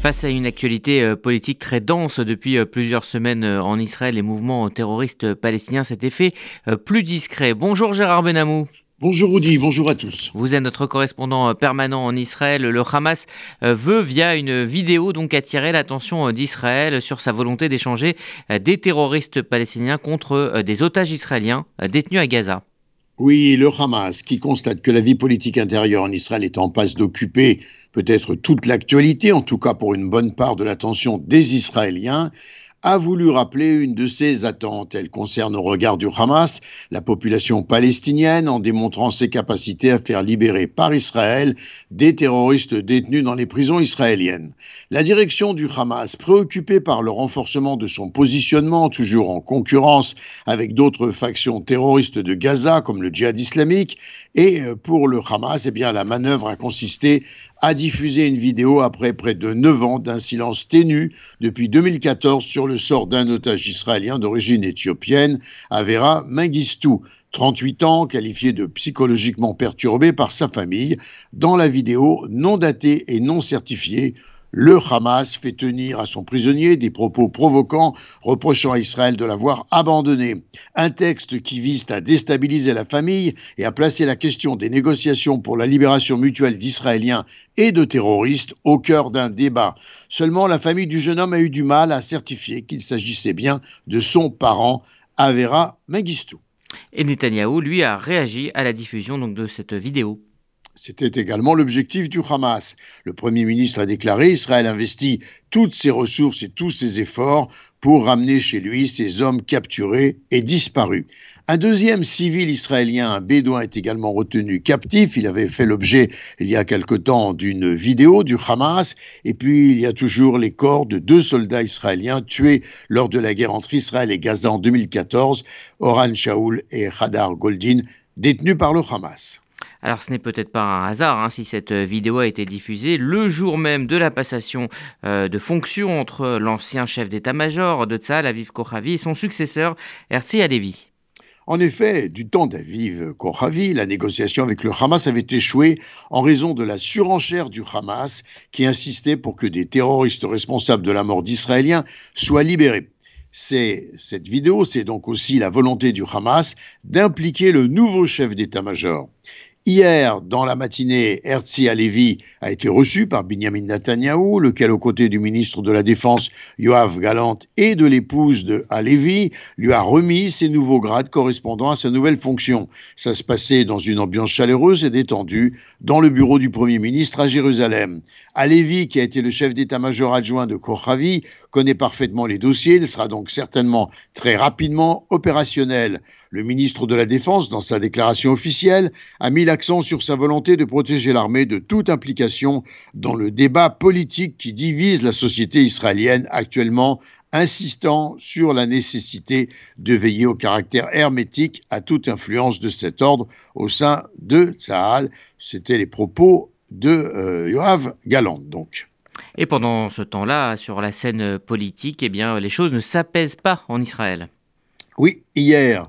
Face à une actualité euh, politique très dense depuis euh, plusieurs semaines euh, en Israël, les mouvements terroristes palestiniens s'étaient fait plus discrets. Bonjour Gérard Benamou. Bonjour Rudy, bonjour à tous. Vous êtes notre correspondant permanent en Israël. Le Hamas veut, via une vidéo, donc attirer l'attention d'Israël sur sa volonté d'échanger des terroristes palestiniens contre des otages israéliens détenus à Gaza. Oui, le Hamas, qui constate que la vie politique intérieure en Israël est en passe d'occuper peut-être toute l'actualité, en tout cas pour une bonne part de l'attention des Israéliens, a voulu rappeler une de ses attentes. Elle concerne au regard du Hamas la population palestinienne en démontrant ses capacités à faire libérer par Israël des terroristes détenus dans les prisons israéliennes. La direction du Hamas, préoccupée par le renforcement de son positionnement, toujours en concurrence avec d'autres factions terroristes de Gaza comme le djihad islamique, et euh, pour le Hamas, eh bien, la manœuvre a consisté à diffuser une vidéo après près de neuf ans d'un silence ténu depuis 2014 sur le sort d'un otage israélien d'origine éthiopienne, Avera Mengistu. 38 ans, qualifié de psychologiquement perturbé par sa famille, dans la vidéo non datée et non certifiée le Hamas fait tenir à son prisonnier des propos provoquants reprochant à Israël de l'avoir abandonné. Un texte qui vise à déstabiliser la famille et à placer la question des négociations pour la libération mutuelle d'Israéliens et de terroristes au cœur d'un débat. Seulement, la famille du jeune homme a eu du mal à certifier qu'il s'agissait bien de son parent, Avera Mengistu. Et Netanyahou, lui, a réagi à la diffusion de cette vidéo. C'était également l'objectif du Hamas. Le Premier ministre a déclaré Israël investit toutes ses ressources et tous ses efforts pour ramener chez lui ses hommes capturés et disparus. Un deuxième civil israélien, un bédouin, est également retenu captif. Il avait fait l'objet, il y a quelque temps, d'une vidéo du Hamas. Et puis, il y a toujours les corps de deux soldats israéliens tués lors de la guerre entre Israël et Gaza en 2014, Oran Shaul et Hadar Goldin, détenus par le Hamas. Alors ce n'est peut-être pas un hasard hein, si cette vidéo a été diffusée le jour même de la passation euh, de fonction entre l'ancien chef d'état-major de Tzal, Aviv Kochavi, et son successeur, Herzi Alevi. En effet, du temps d'Aviv Kochavi, la négociation avec le Hamas avait échoué en raison de la surenchère du Hamas qui insistait pour que des terroristes responsables de la mort d'Israéliens soient libérés. C'est cette vidéo, c'est donc aussi la volonté du Hamas d'impliquer le nouveau chef d'état-major. Hier, dans la matinée, Herzli Alevi a été reçu par Benjamin Netanyahu, lequel, aux côtés du ministre de la Défense, Yoav Galant, et de l'épouse de Alevi, lui a remis ses nouveaux grades correspondant à sa nouvelle fonction. Ça se passait dans une ambiance chaleureuse et détendue dans le bureau du Premier ministre à Jérusalem. Alevi, qui a été le chef d'état-major adjoint de Kochavi, connaît parfaitement les dossiers. Il sera donc certainement très rapidement opérationnel. Le ministre de la Défense, dans sa déclaration officielle, a mis l'accent sur sa volonté de protéger l'armée de toute implication dans le débat politique qui divise la société israélienne actuellement, insistant sur la nécessité de veiller au caractère hermétique à toute influence de cet ordre au sein de Tsahal. C'était les propos de euh, Yoav Galant, donc. Et pendant ce temps-là, sur la scène politique, eh bien, les choses ne s'apaisent pas en Israël. Oui, hier,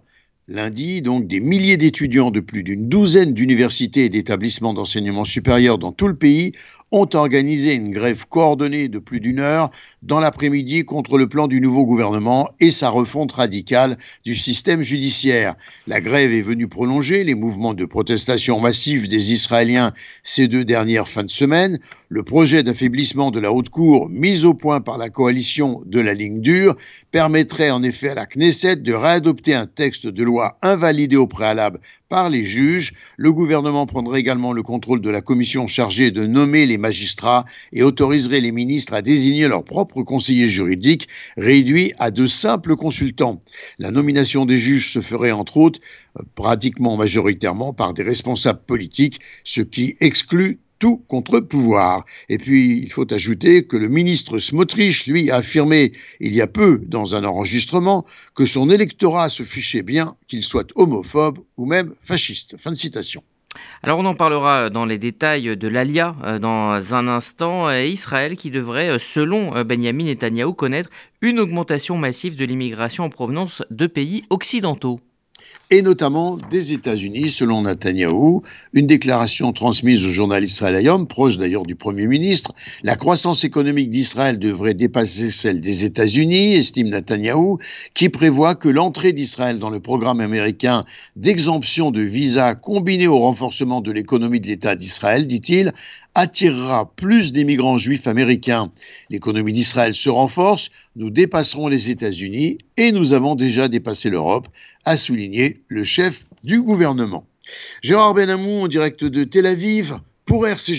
Lundi, donc, des milliers d'étudiants de plus d'une douzaine d'universités et d'établissements d'enseignement supérieur dans tout le pays ont organisé une grève coordonnée de plus d'une heure dans l'après-midi contre le plan du nouveau gouvernement et sa refonte radicale du système judiciaire. La grève est venue prolonger les mouvements de protestation massifs des Israéliens ces deux dernières fins de semaine. Le projet d'affaiblissement de la haute cour mis au point par la coalition de la ligne dure permettrait en effet à la Knesset de réadopter un texte de loi invalidé au préalable par les juges. Le gouvernement prendrait également le contrôle de la commission chargée de nommer les magistrats et autoriserait les ministres à désigner leurs propres conseillers juridiques, réduits à de simples consultants. La nomination des juges se ferait entre autres euh, pratiquement majoritairement par des responsables politiques, ce qui exclut tout contre-pouvoir. Et puis, il faut ajouter que le ministre Smotrich, lui, a affirmé il y a peu dans un enregistrement que son électorat se fichait bien qu'il soit homophobe ou même fasciste. Fin de citation. Alors on en parlera dans les détails de l'ALIA euh, dans un instant. Israël qui devrait, euh, selon euh, Benjamin Netanyahu, connaître une augmentation massive de l'immigration en provenance de pays occidentaux. Et notamment des États-Unis, selon Netanyahou. Une déclaration transmise au journal Israël Hayom, proche d'ailleurs du Premier ministre. La croissance économique d'Israël devrait dépasser celle des États-Unis, estime Netanyahou, qui prévoit que l'entrée d'Israël dans le programme américain d'exemption de visa combiné au renforcement de l'économie de l'État d'Israël, dit-il, attirera plus d'immigrants juifs américains. L'économie d'Israël se renforce, nous dépasserons les États-Unis et nous avons déjà dépassé l'Europe, a souligné le chef du gouvernement. Gérard Benamou en direct de Tel Aviv pour RCJ.